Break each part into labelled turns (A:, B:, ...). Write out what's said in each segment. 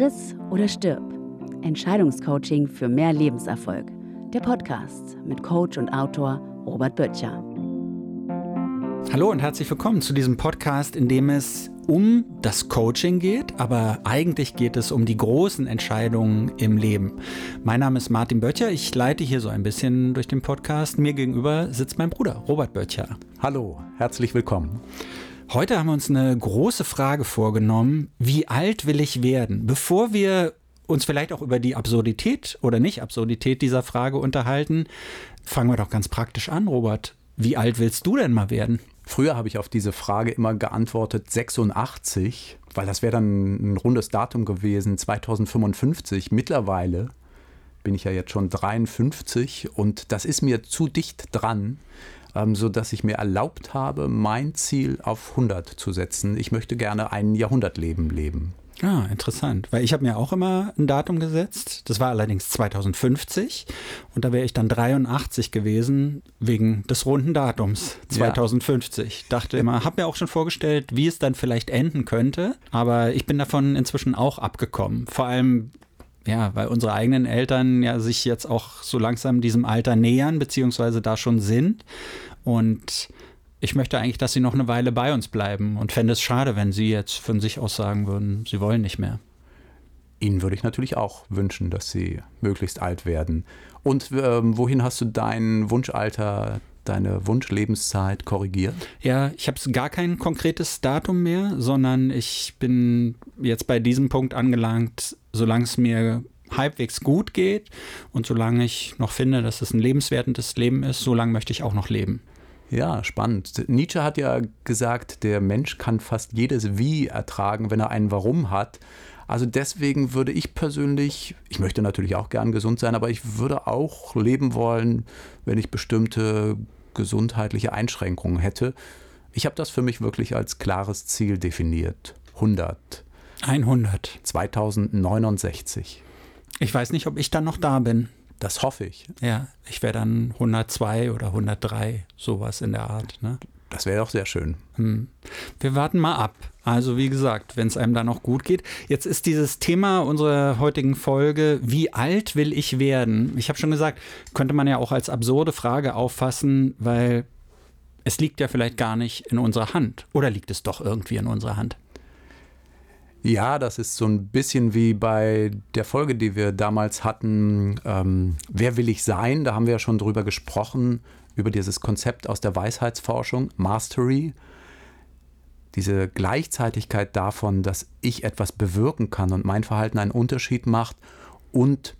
A: Friss oder stirb. Entscheidungscoaching für mehr Lebenserfolg. Der Podcast mit Coach und Autor Robert Böttcher.
B: Hallo und herzlich willkommen zu diesem Podcast, in dem es um das Coaching geht, aber eigentlich geht es um die großen Entscheidungen im Leben. Mein Name ist Martin Böttcher, ich leite hier so ein bisschen durch den Podcast. Mir gegenüber sitzt mein Bruder Robert Böttcher.
C: Hallo, herzlich willkommen.
B: Heute haben wir uns eine große Frage vorgenommen. Wie alt will ich werden? Bevor wir uns vielleicht auch über die Absurdität oder nicht Absurdität dieser Frage unterhalten, fangen wir doch ganz praktisch an, Robert. Wie alt willst du denn mal werden?
C: Früher habe ich auf diese Frage immer geantwortet 86, weil das wäre dann ein rundes Datum gewesen, 2055. Mittlerweile bin ich ja jetzt schon 53 und das ist mir zu dicht dran, ähm, sodass ich mir erlaubt habe, mein Ziel auf 100 zu setzen. Ich möchte gerne ein Jahrhundertleben leben.
B: Ah, interessant. Weil ich habe mir auch immer ein Datum gesetzt. Das war allerdings 2050. Und da wäre ich dann 83 gewesen wegen des runden Datums 2050. Ja. Dachte immer, habe mir auch schon vorgestellt, wie es dann vielleicht enden könnte. Aber ich bin davon inzwischen auch abgekommen. Vor allem ja, weil unsere eigenen Eltern ja sich jetzt auch so langsam diesem Alter nähern, beziehungsweise da schon sind. Und ich möchte eigentlich, dass sie noch eine Weile bei uns bleiben und fände es schade, wenn sie jetzt von sich aus sagen würden, sie wollen nicht mehr.
C: Ihnen würde ich natürlich auch wünschen, dass Sie möglichst alt werden. Und ähm, wohin hast du dein Wunschalter, deine Wunschlebenszeit korrigiert?
B: Ja, ich habe gar kein konkretes Datum mehr, sondern ich bin jetzt bei diesem Punkt angelangt, solange es mir halbwegs gut geht und solange ich noch finde, dass es ein lebenswertes Leben ist, solange möchte ich auch noch leben.
C: Ja, spannend. Nietzsche hat ja gesagt, der Mensch kann fast jedes Wie ertragen, wenn er ein Warum hat. Also deswegen würde ich persönlich, ich möchte natürlich auch gern gesund sein, aber ich würde auch leben wollen, wenn ich bestimmte gesundheitliche Einschränkungen hätte. Ich habe das für mich wirklich als klares Ziel definiert. 100.
B: 100.
C: 2069.
B: Ich weiß nicht, ob ich dann noch da bin.
C: Das hoffe ich.
B: Ja, ich wäre dann 102 oder 103, sowas in der Art. Ne?
C: Das wäre auch sehr schön.
B: Hm. Wir warten mal ab. Also wie gesagt, wenn es einem dann noch gut geht. Jetzt ist dieses Thema unserer heutigen Folge, wie alt will ich werden? Ich habe schon gesagt, könnte man ja auch als absurde Frage auffassen, weil es liegt ja vielleicht gar nicht in unserer Hand. Oder liegt es doch irgendwie in unserer Hand?
C: Ja, das ist so ein bisschen wie bei der Folge, die wir damals hatten, ähm, Wer will ich sein? Da haben wir ja schon drüber gesprochen, über dieses Konzept aus der Weisheitsforschung, Mastery. Diese Gleichzeitigkeit davon, dass ich etwas bewirken kann und mein Verhalten einen Unterschied macht und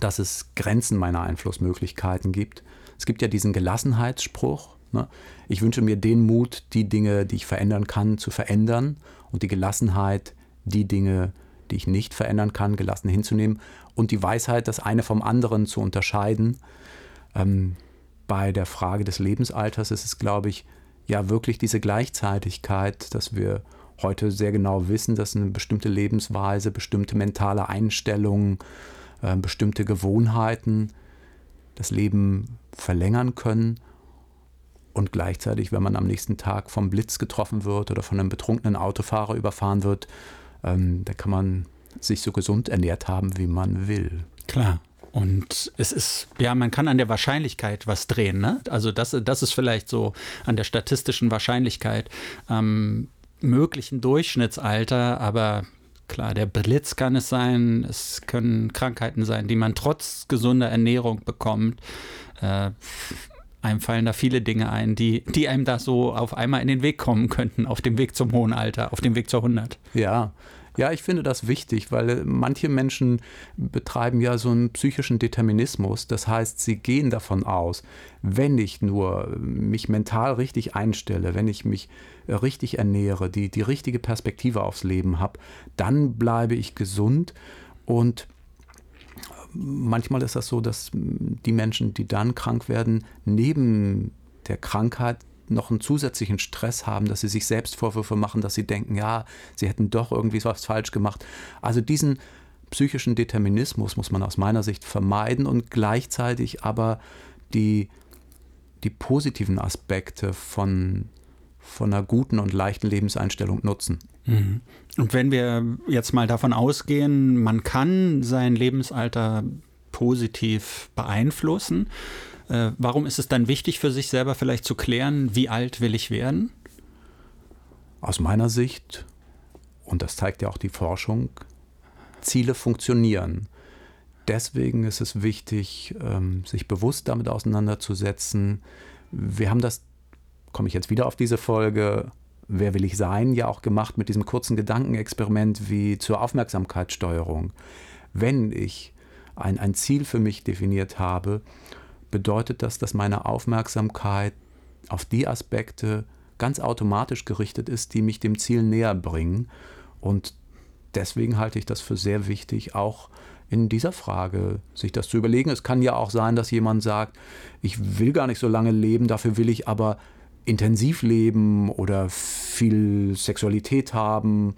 C: dass es Grenzen meiner Einflussmöglichkeiten gibt. Es gibt ja diesen Gelassenheitsspruch. Ne? Ich wünsche mir den Mut, die Dinge, die ich verändern kann, zu verändern und die Gelassenheit, die Dinge, die ich nicht verändern kann, gelassen hinzunehmen und die Weisheit, das eine vom anderen zu unterscheiden. Ähm, bei der Frage des Lebensalters ist es, glaube ich, ja wirklich diese Gleichzeitigkeit, dass wir heute sehr genau wissen, dass eine bestimmte Lebensweise, bestimmte mentale Einstellungen, äh, bestimmte Gewohnheiten das Leben verlängern können und gleichzeitig, wenn man am nächsten Tag vom Blitz getroffen wird oder von einem betrunkenen Autofahrer überfahren wird, ähm, da kann man sich so gesund ernährt haben, wie man will.
B: Klar. Und es ist, ja, man kann an der Wahrscheinlichkeit was drehen, ne? Also das, das ist vielleicht so an der statistischen Wahrscheinlichkeit am möglichen Durchschnittsalter, aber klar, der Blitz kann es sein, es können Krankheiten sein, die man trotz gesunder Ernährung bekommt. Äh, einem fallen da viele Dinge ein, die, die einem da so auf einmal in den Weg kommen könnten, auf dem Weg zum hohen Alter, auf dem Weg zur 100.
C: Ja, ja, ich finde das wichtig, weil äh, manche Menschen betreiben ja so einen psychischen Determinismus. Das heißt, sie gehen davon aus, wenn ich nur mich mental richtig einstelle, wenn ich mich äh, richtig ernähre, die, die richtige Perspektive aufs Leben habe, dann bleibe ich gesund und manchmal ist das so, dass die Menschen, die dann krank werden, neben der Krankheit noch einen zusätzlichen Stress haben, dass sie sich selbst Vorwürfe machen, dass sie denken, ja, sie hätten doch irgendwie was falsch gemacht. Also diesen psychischen Determinismus muss man aus meiner Sicht vermeiden und gleichzeitig aber die, die positiven Aspekte von, von einer guten und leichten Lebenseinstellung nutzen.
B: Mhm. Und wenn wir jetzt mal davon ausgehen, man kann sein Lebensalter positiv beeinflussen, äh, warum ist es dann wichtig für sich selber vielleicht zu klären, wie alt will ich werden?
C: Aus meiner Sicht, und das zeigt ja auch die Forschung, Ziele funktionieren. Deswegen ist es wichtig, ähm, sich bewusst damit auseinanderzusetzen. Wir haben das, komme ich jetzt wieder auf diese Folge, Wer will ich sein, ja auch gemacht mit diesem kurzen Gedankenexperiment wie zur Aufmerksamkeitssteuerung. Wenn ich ein, ein Ziel für mich definiert habe, bedeutet das, dass meine Aufmerksamkeit auf die Aspekte ganz automatisch gerichtet ist, die mich dem Ziel näher bringen. Und deswegen halte ich das für sehr wichtig, auch in dieser Frage sich das zu überlegen. Es kann ja auch sein, dass jemand sagt, ich will gar nicht so lange leben, dafür will ich aber intensiv leben oder viel Sexualität haben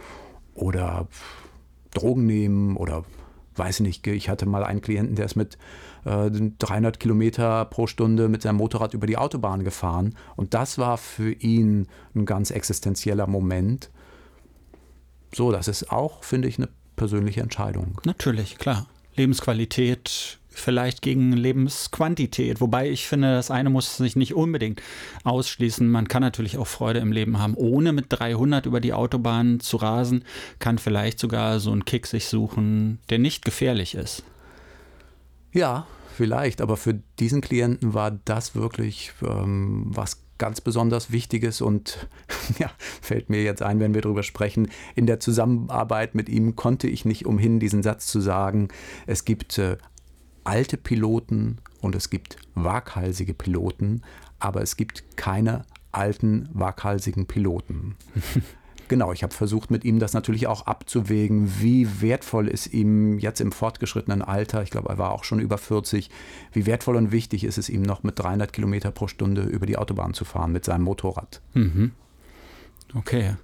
C: oder Drogen nehmen oder weiß nicht, ich hatte mal einen Klienten, der ist mit äh, 300 Kilometer pro Stunde mit seinem Motorrad über die Autobahn gefahren. Und das war für ihn ein ganz existenzieller Moment. So, das ist auch, finde ich, eine persönliche Entscheidung.
B: Natürlich, klar. Lebensqualität vielleicht gegen Lebensquantität. Wobei ich finde, das eine muss sich nicht unbedingt ausschließen. Man kann natürlich auch Freude im Leben haben, ohne mit 300 über die Autobahn zu rasen, kann vielleicht sogar so einen Kick sich suchen, der nicht gefährlich ist.
C: Ja, vielleicht, aber für diesen Klienten war das wirklich ähm, was ganz besonders Wichtiges und ja, fällt mir jetzt ein, wenn wir darüber sprechen. In der Zusammenarbeit mit ihm konnte ich nicht umhin, diesen Satz zu sagen. Es gibt äh, alte Piloten und es gibt waghalsige Piloten, aber es gibt keine alten, waghalsigen Piloten. genau, ich habe versucht, mit ihm das natürlich auch abzuwägen, wie wertvoll ist ihm jetzt im fortgeschrittenen Alter, ich glaube, er war auch schon über 40, wie wertvoll und wichtig ist es ihm noch mit 300 Kilometer pro Stunde über die Autobahn zu fahren mit seinem Motorrad. Mhm.
B: Okay.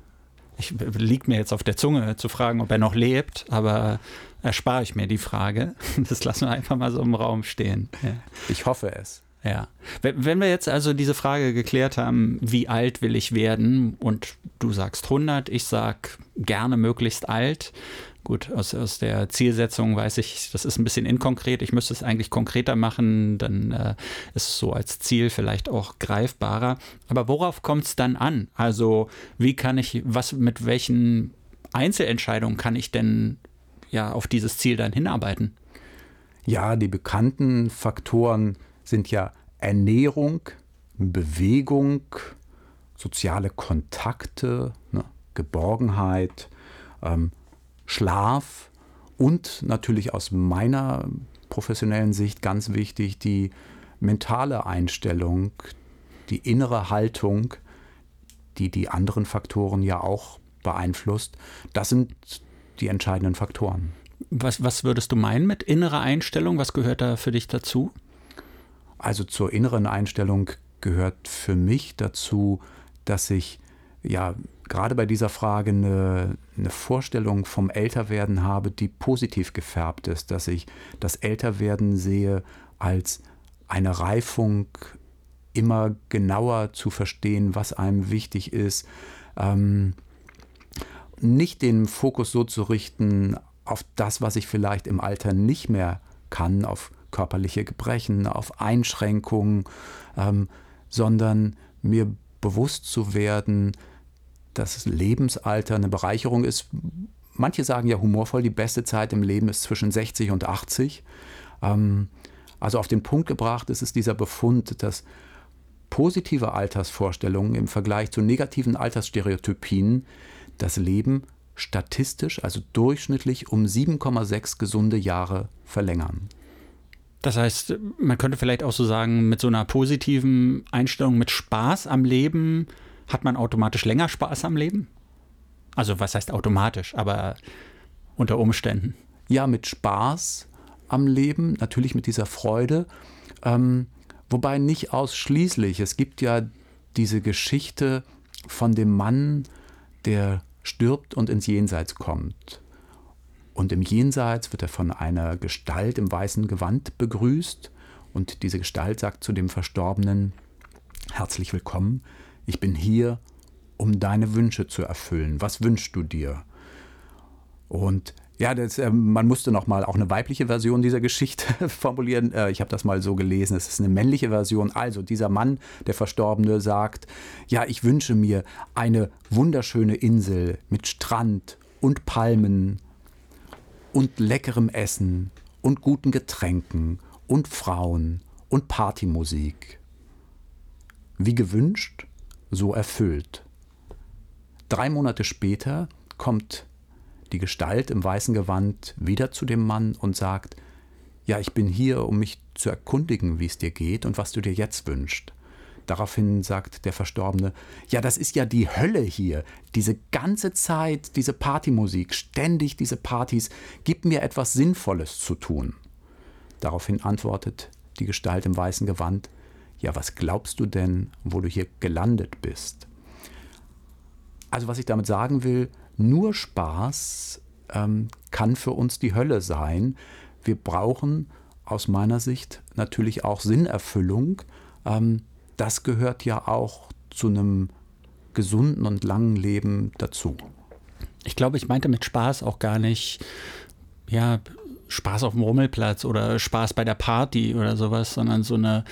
B: Ich liegt mir jetzt auf der Zunge zu fragen, ob er noch lebt, aber erspare ich mir die Frage. Das lassen wir einfach mal so im Raum stehen.
C: Ja. Ich hoffe es.
B: Ja. Wenn wir jetzt also diese Frage geklärt haben, wie alt will ich werden und du sagst 100, ich sag gerne möglichst alt. Gut, aus, aus der Zielsetzung weiß ich, das ist ein bisschen inkonkret. Ich müsste es eigentlich konkreter machen, dann äh, ist es so als Ziel vielleicht auch greifbarer. Aber worauf kommt es dann an? Also, wie kann ich, was, mit welchen Einzelentscheidungen kann ich denn ja auf dieses Ziel dann hinarbeiten?
C: Ja, die bekannten Faktoren sind ja Ernährung, Bewegung, soziale Kontakte, ne, Geborgenheit, ähm, Schlaf und natürlich aus meiner professionellen Sicht ganz wichtig die mentale Einstellung, die innere Haltung, die die anderen Faktoren ja auch beeinflusst. Das sind die entscheidenden Faktoren.
B: Was, was würdest du meinen mit innerer Einstellung? Was gehört da für dich dazu?
C: Also zur inneren Einstellung gehört für mich dazu, dass ich ja gerade bei dieser Frage eine, eine, Vorstellung vom Älterwerden habe, die positiv gefärbt ist, dass ich das Älterwerden sehe als eine Reifung, immer genauer zu verstehen, was einem wichtig ist, ähm, nicht den Fokus so zu richten auf das, was ich vielleicht im Alter nicht mehr kann, auf körperliche Gebrechen, auf Einschränkungen, ähm, sondern mir bewusst zu werden, das Lebensalter eine Bereicherung ist. Manche sagen ja humorvoll, die beste Zeit im Leben ist zwischen 60 und 80. Ähm, also auf den Punkt gebracht ist es dieser Befund, dass positive Altersvorstellungen im Vergleich zu negativen Altersstereotypien das Leben statistisch, also durchschnittlich um 7,6 gesunde Jahre verlängern.
B: Das heißt, man könnte vielleicht auch so sagen, mit so einer positiven Einstellung, mit Spaß am Leben, hat man automatisch länger Spaß am Leben? Also was heißt automatisch, aber unter Umständen.
C: Ja, mit Spaß am Leben, natürlich mit dieser Freude, ähm, wobei nicht ausschließlich. Es gibt ja diese Geschichte von dem Mann, der stirbt und ins Jenseits kommt. Und im Jenseits wird er von einer Gestalt im weißen Gewand begrüßt und diese Gestalt sagt zu dem Verstorbenen, herzlich willkommen, ich bin hier, um deine Wünsche zu erfüllen. Was wünschst du dir? Und ja, das, äh, man musste noch mal auch eine weibliche Version dieser Geschichte formulieren. Äh, ich habe das mal so gelesen. Es ist eine männliche Version. Also dieser Mann, der Verstorbene, sagt: Ja, ich wünsche mir eine wunderschöne Insel mit Strand und Palmen und leckerem Essen und guten Getränken und Frauen und Partymusik. Wie gewünscht, so erfüllt. Drei Monate später kommt die Gestalt im weißen Gewand wieder zu dem Mann und sagt, ja, ich bin hier, um mich zu erkundigen, wie es dir geht und was du dir jetzt wünschst. Daraufhin sagt der Verstorbene, ja, das ist ja die Hölle hier. Diese ganze Zeit, diese Partymusik, ständig diese Partys, gib mir etwas Sinnvolles zu tun. Daraufhin antwortet die Gestalt im weißen Gewand, ja, was glaubst du denn, wo du hier gelandet bist? Also was ich damit sagen will, nur Spaß ähm, kann für uns die Hölle sein. Wir brauchen aus meiner Sicht natürlich auch Sinnerfüllung. Ähm, das gehört ja auch zu einem gesunden und langen Leben dazu.
B: Ich glaube, ich meinte mit Spaß auch gar nicht, ja, Spaß auf dem Rummelplatz oder Spaß bei der Party oder sowas, sondern so eine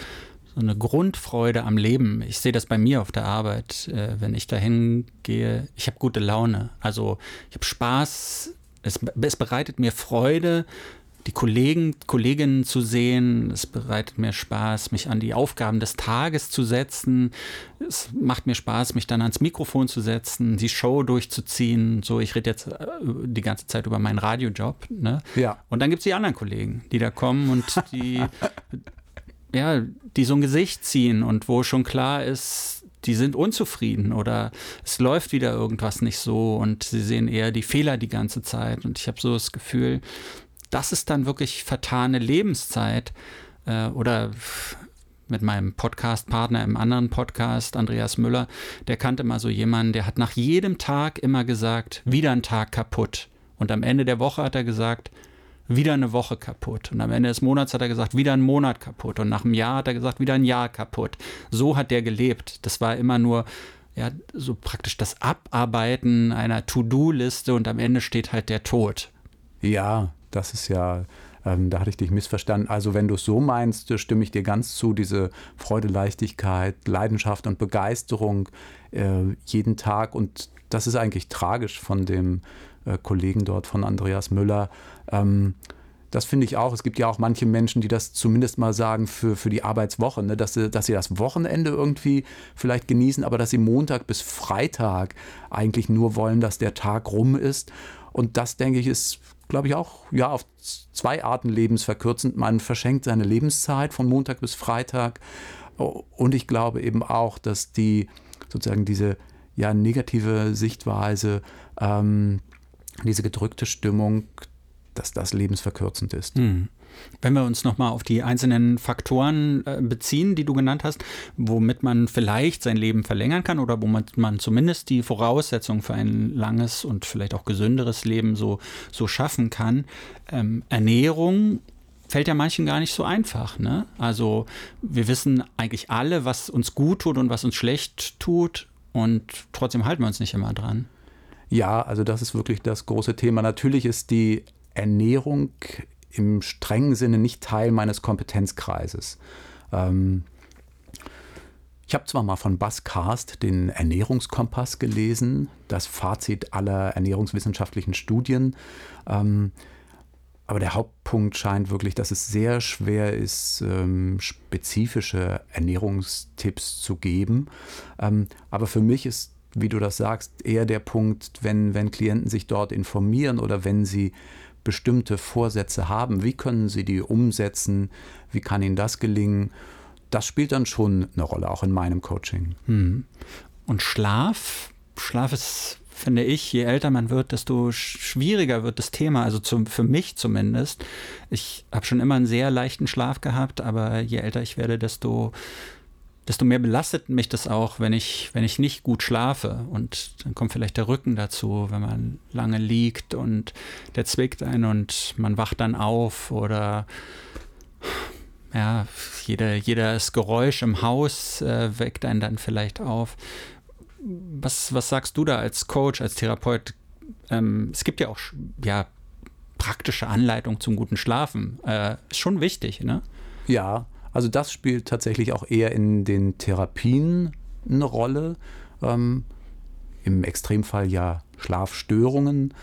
B: so eine Grundfreude am Leben. Ich sehe das bei mir auf der Arbeit, äh, wenn ich dahin gehe. Ich habe gute Laune. Also ich habe Spaß. Es, es, bereitet mir Freude, die Kollegen, Kolleginnen zu sehen. Es bereitet mir Spaß, mich an die Aufgaben des Tages zu setzen. Es macht mir Spaß, mich dann ans Mikrofon zu setzen, die Show durchzuziehen. So, ich rede jetzt äh, die ganze Zeit über meinen Radiojob. Ne?
C: Ja.
B: Und dann gibt es die anderen Kollegen, die da kommen und die ja, die so ein Gesicht ziehen und wo schon klar ist, die sind unzufrieden oder es läuft wieder irgendwas nicht so und sie sehen eher die Fehler die ganze Zeit. Und ich habe so das Gefühl, das ist dann wirklich vertane Lebenszeit. Äh, oder mit meinem Podcast-Partner im anderen Podcast, Andreas Müller, der kannte mal so jemanden, der hat nach jedem Tag immer gesagt, wieder ein Tag kaputt. Und am Ende der Woche hat er gesagt, wieder eine Woche kaputt. Und am Ende des Monats hat er gesagt, wieder ein Monat kaputt. Und nach einem Jahr hat er gesagt, wieder ein Jahr kaputt. So hat der gelebt. Das war immer nur ja, so praktisch das Abarbeiten einer To-Do-Liste und am Ende steht halt der Tod.
C: Ja, das ist ja, ähm, da hatte ich dich missverstanden. Also wenn du es so meinst, stimme ich dir ganz zu, diese Freude, Leichtigkeit, Leidenschaft und Begeisterung äh, jeden Tag. Und das ist eigentlich tragisch von dem äh, Kollegen dort, von Andreas Müller, ähm, das finde ich auch. Es gibt ja auch manche Menschen, die das zumindest mal sagen für, für die Arbeitswoche, ne? dass, sie, dass sie das Wochenende irgendwie vielleicht genießen, aber dass sie Montag bis Freitag eigentlich nur wollen, dass der Tag rum ist. Und das, denke ich, ist, glaube ich, auch ja, auf zwei Arten lebensverkürzend. Man verschenkt seine Lebenszeit von Montag bis Freitag. Und ich glaube eben auch, dass die sozusagen diese ja, negative Sichtweise, ähm, diese gedrückte Stimmung, dass das lebensverkürzend ist. Hm.
B: Wenn wir uns nochmal auf die einzelnen Faktoren äh, beziehen, die du genannt hast, womit man vielleicht sein Leben verlängern kann oder womit man zumindest die Voraussetzungen für ein langes und vielleicht auch gesünderes Leben so, so schaffen kann. Ähm, Ernährung fällt ja manchen gar nicht so einfach. Ne? Also wir wissen eigentlich alle, was uns gut tut und was uns schlecht tut und trotzdem halten wir uns nicht immer dran.
C: Ja, also das ist wirklich das große Thema. Natürlich ist die Ernährung im strengen Sinne nicht Teil meines Kompetenzkreises. Ähm, ich habe zwar mal von Bas Karst den Ernährungskompass gelesen, das Fazit aller ernährungswissenschaftlichen Studien. Ähm, aber der Hauptpunkt scheint wirklich, dass es sehr schwer ist, ähm, spezifische Ernährungstipps zu geben. Ähm, aber für mich ist, wie du das sagst, eher der Punkt, wenn, wenn Klienten sich dort informieren oder wenn sie bestimmte Vorsätze haben, wie können sie die umsetzen, wie kann ihnen das gelingen, das spielt dann schon eine Rolle, auch in meinem Coaching.
B: Hm. Und Schlaf, Schlaf ist, finde ich, je älter man wird, desto schwieriger wird das Thema, also zum, für mich zumindest. Ich habe schon immer einen sehr leichten Schlaf gehabt, aber je älter ich werde, desto desto mehr belastet mich das auch, wenn ich, wenn ich nicht gut schlafe. Und dann kommt vielleicht der Rücken dazu, wenn man lange liegt und der zwickt einen und man wacht dann auf oder ja, jeder, jedes Geräusch im Haus äh, weckt einen dann vielleicht auf. was, was sagst du da als Coach, als Therapeut? Ähm, es gibt ja auch ja, praktische Anleitung zum guten Schlafen. Äh, ist schon wichtig, ne?
C: Ja, also das spielt tatsächlich auch eher in den Therapien eine Rolle. Ähm, Im Extremfall ja Schlafstörungen.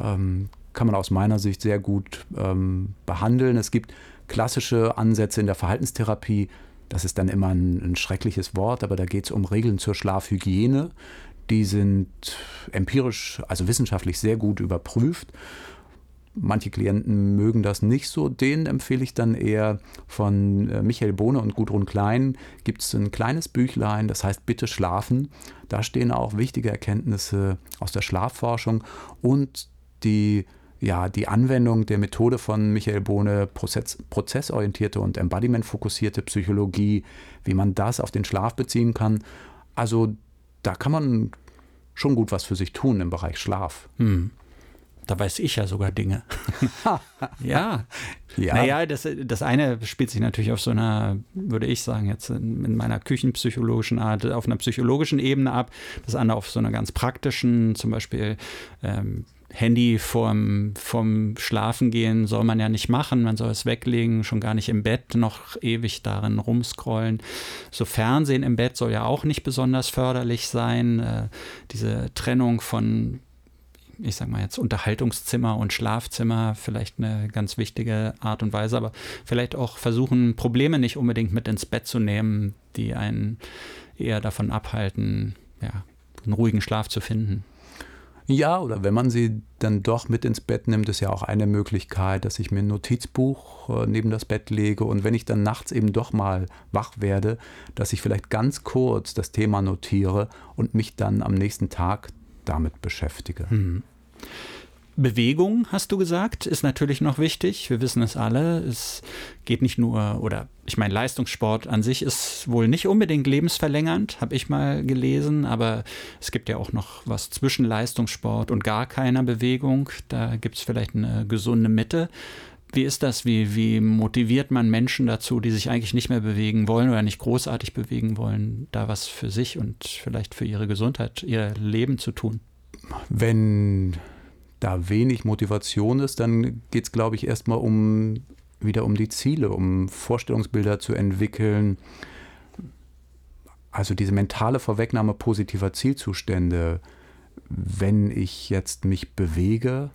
C: Ähm, kann man aus meiner Sicht sehr gut ähm, behandeln. Es gibt klassische Ansätze in der Verhaltenstherapie. Das ist dann immer ein, ein schreckliches Wort, aber da geht es um Regeln zur Schlafhygiene. Die sind empirisch, also wissenschaftlich sehr gut überprüft. Manche Klienten mögen das nicht so. Denen empfehle ich dann eher von äh, Michael Bohne und Gudrun Klein gibt es ein kleines Büchlein, das heißt Bitte schlafen. Da stehen auch wichtige Erkenntnisse aus der Schlafforschung und die, ja, die Anwendung der Methode von Michael Bohne, Prozess, prozessorientierte und embodiment-fokussierte Psychologie, wie man das auf den Schlaf beziehen kann. Also da kann man schon gut was für sich tun im Bereich Schlaf.
B: Hm. Da weiß ich ja sogar Dinge. ja. ja. Naja, das, das eine spielt sich natürlich auf so einer, würde ich sagen, jetzt in, in, meiner küchenpsychologischen Art, auf einer psychologischen Ebene ab. Das andere auf so einer ganz praktischen, zum Beispiel ähm, Handy vorm, vorm Schlafengehen soll man ja nicht machen. Man soll es weglegen, schon gar nicht im Bett noch ewig darin rumscrollen. So Fernsehen im Bett soll ja auch nicht besonders förderlich sein. Äh, diese Trennung von ich sag mal jetzt Unterhaltungszimmer und Schlafzimmer vielleicht eine ganz wichtige Art und Weise, aber vielleicht auch versuchen, Probleme nicht unbedingt mit ins Bett zu nehmen, die einen eher davon abhalten, ja, einen ruhigen Schlaf zu finden.
C: Ja, oder wenn man sie dann doch mit ins Bett nimmt, ist ja auch eine Möglichkeit, dass ich mir ein Notizbuch äh, neben das Bett lege und wenn ich dann nachts eben doch mal wach werde, dass ich vielleicht ganz kurz das Thema notiere und mich dann am nächsten Tag damit beschäftige. Mhm.
B: Bewegung, hast du gesagt, ist natürlich noch wichtig. Wir wissen es alle. Es geht nicht nur, oder ich meine, Leistungssport an sich ist wohl nicht unbedingt lebensverlängernd, habe ich mal gelesen, aber es gibt ja auch noch was zwischen Leistungssport und gar keiner Bewegung. Da gibt es vielleicht eine gesunde Mitte. Wie ist das? Wie, wie motiviert man Menschen dazu, die sich eigentlich nicht mehr bewegen wollen oder nicht großartig bewegen wollen, da was für sich und vielleicht für ihre Gesundheit, ihr Leben zu tun?
C: Wenn da wenig Motivation ist, dann geht es, glaube ich, erstmal um wieder um die Ziele, um Vorstellungsbilder zu entwickeln. Also diese mentale Vorwegnahme positiver Zielzustände. Wenn ich jetzt mich bewege,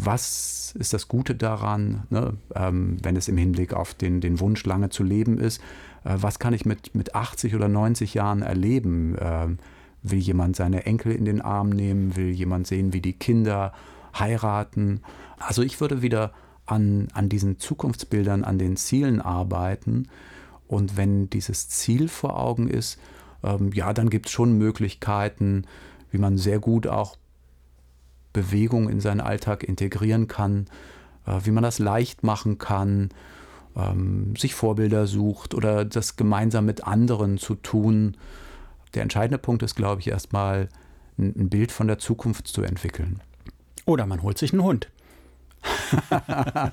C: was ist das Gute daran, ne? ähm, wenn es im Hinblick auf den, den Wunsch, lange zu leben ist? Äh, was kann ich mit, mit 80 oder 90 Jahren erleben? Ähm, Will jemand seine Enkel in den Arm nehmen? Will jemand sehen, wie die Kinder heiraten? Also ich würde wieder an, an diesen Zukunftsbildern, an den Zielen arbeiten. Und wenn dieses Ziel vor Augen ist, ähm, ja, dann gibt es schon Möglichkeiten, wie man sehr gut auch Bewegung in seinen Alltag integrieren kann, äh, wie man das leicht machen kann, ähm, sich Vorbilder sucht oder das gemeinsam mit anderen zu tun der entscheidende Punkt ist, glaube ich, erstmal ein, Bild von der Zukunft zu entwickeln.
B: Oder man holt sich einen Hund.
C: ja,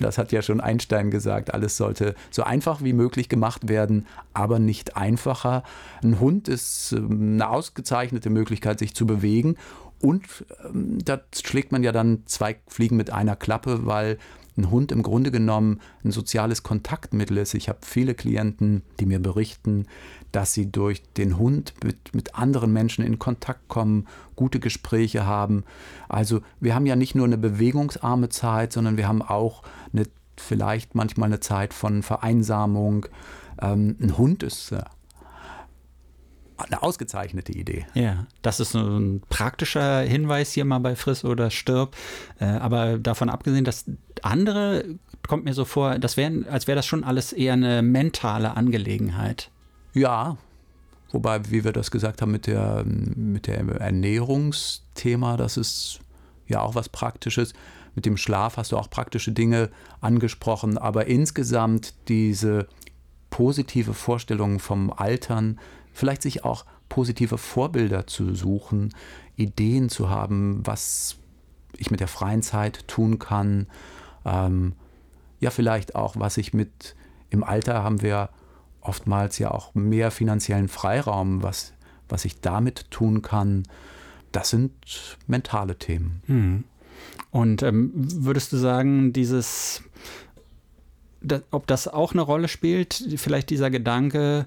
C: das hat ja schon Einstein gesagt, alles sollte so einfach wie möglich gemacht werden, aber nicht einfacher. Ein Hund ist ähm, eine ausgezeichnete Möglichkeit, sich zu bewegen und ähm, da schlägt man ja dann zwei Fliegen mit einer Klappe, weil ein Hund im Grunde genommen ein soziales Kontaktmittel ist. Ich habe viele Klienten, die mir berichten, dass sie durch den Hund mit, mit anderen Menschen in Kontakt kommen, gute Gespräche haben. Also wir haben ja nicht nur eine bewegungsarme Zeit, sondern wir haben auch eine, vielleicht manchmal eine Zeit von Vereinsamung. Ähm, ein Hund ist äh, eine ausgezeichnete Idee.
B: Ja, das ist ein praktischer Hinweis hier mal bei Friss oder Stirb. Äh, aber davon abgesehen, das andere kommt mir so vor, das wär, als wäre das schon alles eher eine mentale Angelegenheit.
C: Ja, wobei, wie wir das gesagt haben mit der, mit der Ernährungsthema, das ist ja auch was Praktisches. Mit dem Schlaf hast du auch praktische Dinge angesprochen, aber insgesamt diese positive Vorstellung vom Altern, vielleicht sich auch positive Vorbilder zu suchen, Ideen zu haben, was ich mit der freien Zeit tun kann. Ähm, ja, vielleicht auch, was ich mit im Alter haben wir oftmals ja auch mehr finanziellen Freiraum, was, was ich damit tun kann, das sind mentale Themen.
B: Hm. Und ähm, würdest du sagen, dieses, da, ob das auch eine Rolle spielt, vielleicht dieser Gedanke,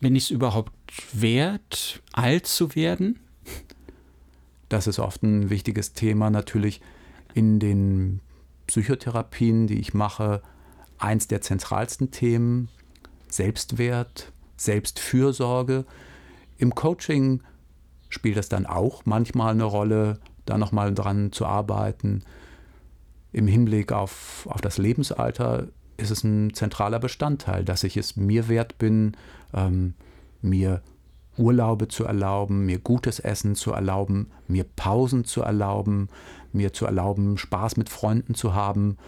B: bin ich es überhaupt wert, alt zu werden?
C: Das ist oft ein wichtiges Thema natürlich in den Psychotherapien, die ich mache. Eins der zentralsten Themen, Selbstwert, Selbstfürsorge. Im Coaching spielt das dann auch manchmal eine Rolle, da nochmal dran zu arbeiten. Im Hinblick auf, auf das Lebensalter ist es ein zentraler Bestandteil, dass ich es mir wert bin, ähm, mir Urlaube zu erlauben, mir gutes Essen zu erlauben, mir Pausen zu erlauben, mir zu erlauben, Spaß mit Freunden zu haben.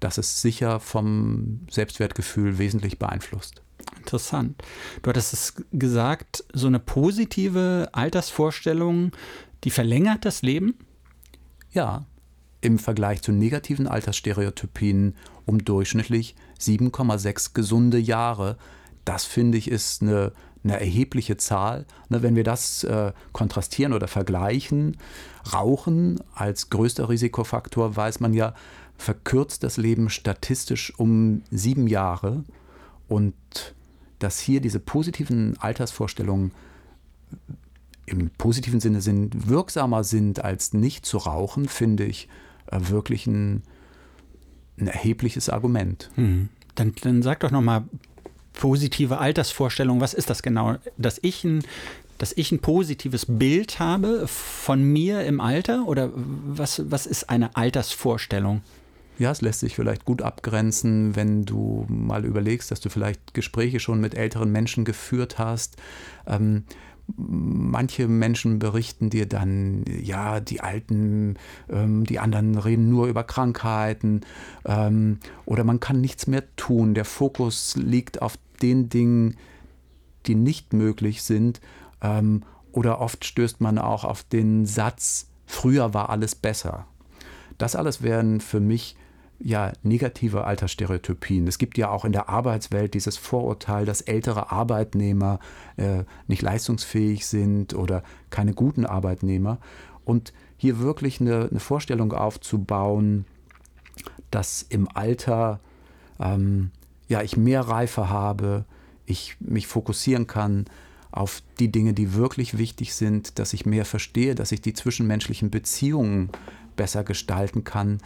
C: Das ist sicher vom Selbstwertgefühl wesentlich beeinflusst.
B: Interessant. Du hattest es gesagt, so eine positive Altersvorstellung, die verlängert das Leben?
C: Ja, im Vergleich zu negativen Altersstereotypien um durchschnittlich 7,6 gesunde Jahre. Das finde ich ist eine, eine erhebliche Zahl. Ne, wenn wir das äh, kontrastieren oder vergleichen, Rauchen als größter Risikofaktor, weiß man ja, verkürzt das Leben statistisch um sieben Jahre. Und dass hier diese positiven Altersvorstellungen im positiven Sinne sind, wirksamer sind als nicht zu rauchen, finde ich äh, wirklich ein, ein, erhebliches Argument.
B: Hm. Dann, dann sag doch nochmal positive Altersvorstellung, was ist das genau? Dass ich ein dass ich ein positives Bild habe von mir im Alter oder was, was ist eine Altersvorstellung?
C: Ja, es lässt sich vielleicht gut abgrenzen, wenn du mal überlegst, dass du vielleicht Gespräche schon mit älteren Menschen geführt hast. Ähm, manche Menschen berichten dir dann, ja, die Alten, ähm, die anderen reden nur über Krankheiten ähm, oder man kann nichts mehr tun. Der Fokus liegt auf den Dingen, die nicht möglich sind. Ähm, oder oft stößt man auch auf den Satz, früher war alles besser. Das alles wären für mich ja negative Altersstereotypien. Es gibt ja auch in der Arbeitswelt dieses Vorurteil, dass ältere Arbeitnehmer äh, nicht leistungsfähig sind oder keine guten Arbeitnehmer. Und hier wirklich eine, eine Vorstellung aufzubauen, dass im Alter ähm, ja ich mehr Reife habe, ich mich fokussieren kann auf die Dinge, die wirklich wichtig sind, dass ich mehr verstehe, dass ich die zwischenmenschlichen Beziehungen besser gestalten kann,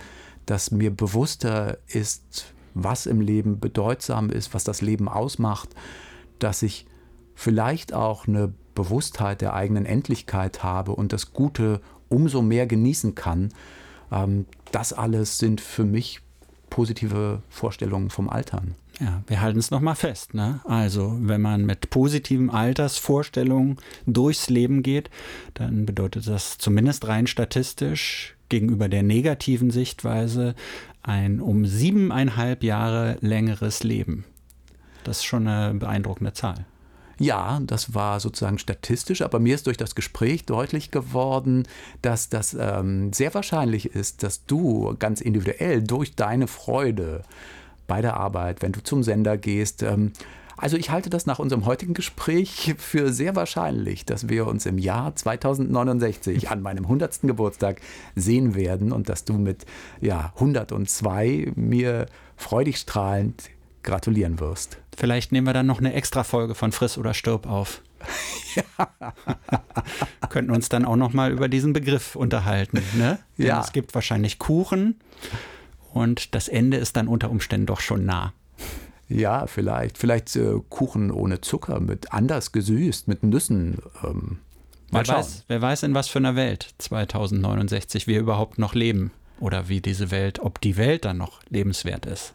C: dass mir bewusster ist, was im Leben bedeutsam ist, was das Leben ausmacht, dass ich vielleicht auch eine Bewusstheit der eigenen Endlichkeit habe und das Gute umso mehr genießen kann. Ähm, das alles sind für mich positive Vorstellungen vom Altern.
B: Ja, wir halten es nochmal fest. Ne? Also, wenn man mit positiven Altersvorstellungen durchs Leben geht, dann bedeutet das zumindest rein statistisch gegenüber der negativen Sichtweise ein um siebeneinhalb Jahre längeres Leben. Das ist schon eine beeindruckende Zahl.
C: Ja, das war sozusagen statistisch, aber mir ist durch das Gespräch deutlich geworden, dass das ähm, sehr wahrscheinlich ist, dass du ganz individuell durch deine Freude bei der Arbeit, wenn du zum Sender gehst, ähm, also ich halte das nach unserem heutigen Gespräch für sehr wahrscheinlich, dass wir uns im Jahr 2069 an meinem 100. Geburtstag sehen werden und dass du mit ja, 102 mir freudig strahlend gratulieren wirst.
B: Vielleicht nehmen wir dann noch eine extra Folge von Friss oder Stirb auf. ja. Könnten uns dann auch noch mal über diesen Begriff unterhalten. Ne? ja. Es gibt wahrscheinlich Kuchen und das Ende ist dann unter Umständen doch schon nah.
C: Ja, vielleicht. Vielleicht äh, Kuchen ohne Zucker, mit anders gesüßt, mit Nüssen. Ähm,
B: wer, weiß, wer weiß, in was für einer Welt 2069 wir überhaupt noch leben. Oder wie diese Welt, ob die Welt dann noch lebenswert ist.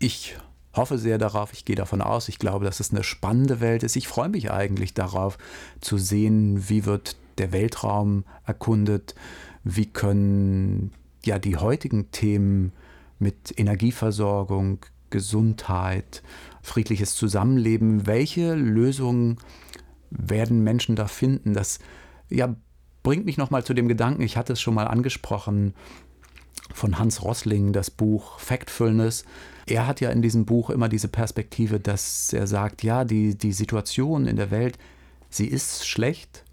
C: Ich hoffe sehr darauf, ich gehe davon aus, ich glaube, dass es eine spannende Welt ist. Ich freue mich eigentlich darauf zu sehen, wie wird der Weltraum erkundet, wie können ja die heutigen Themen mit Energieversorgung, Gesundheit, friedliches Zusammenleben. Welche Lösungen werden Menschen da finden? Das ja, bringt mich nochmal zu dem Gedanken, ich hatte es schon mal angesprochen, von Hans Rossling, das Buch Factfulness. Er hat ja in diesem Buch immer diese Perspektive, dass er sagt, ja, die, die Situation in der Welt sie ist schlecht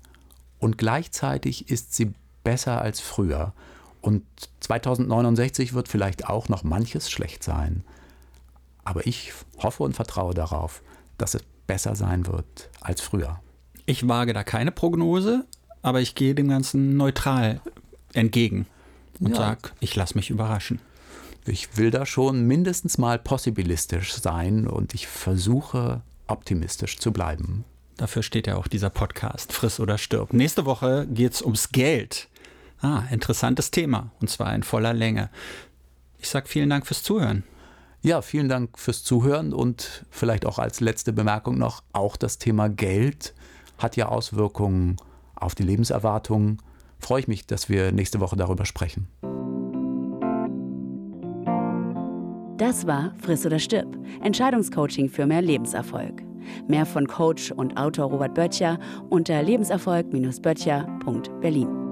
C: und gleichzeitig ist sie besser als früher. Und 2069 wird vielleicht auch noch manches schlecht sein. Aber ich hoffe und vertraue darauf, dass es besser sein wird als früher.
B: Ich wage da keine Prognose, aber ich gehe dem Ganzen neutral entgegen und ja. sage, ich lasse mich überraschen.
C: Ich will da schon mindestens mal possibilistisch sein und ich versuche optimistisch zu bleiben.
B: Dafür steht ja auch dieser Podcast, Friss oder stirb. Nächste Woche geht es ums Geld. Ah, interessantes Thema und zwar in voller Länge. Ich sage vielen Dank fürs Zuhören.
C: Ja, vielen Dank fürs Zuhören und vielleicht auch als letzte Bemerkung noch, auch das Thema Geld hat ja Auswirkungen auf die Lebenserwartung. Freue ich mich, dass wir nächste Woche darüber sprechen.
A: Das war Friss oder Stirb, Entscheidungscoaching für mehr Lebenserfolg. Mehr von Coach und Autor Robert Böttcher unter lebenserfolg-böttcher.berlin.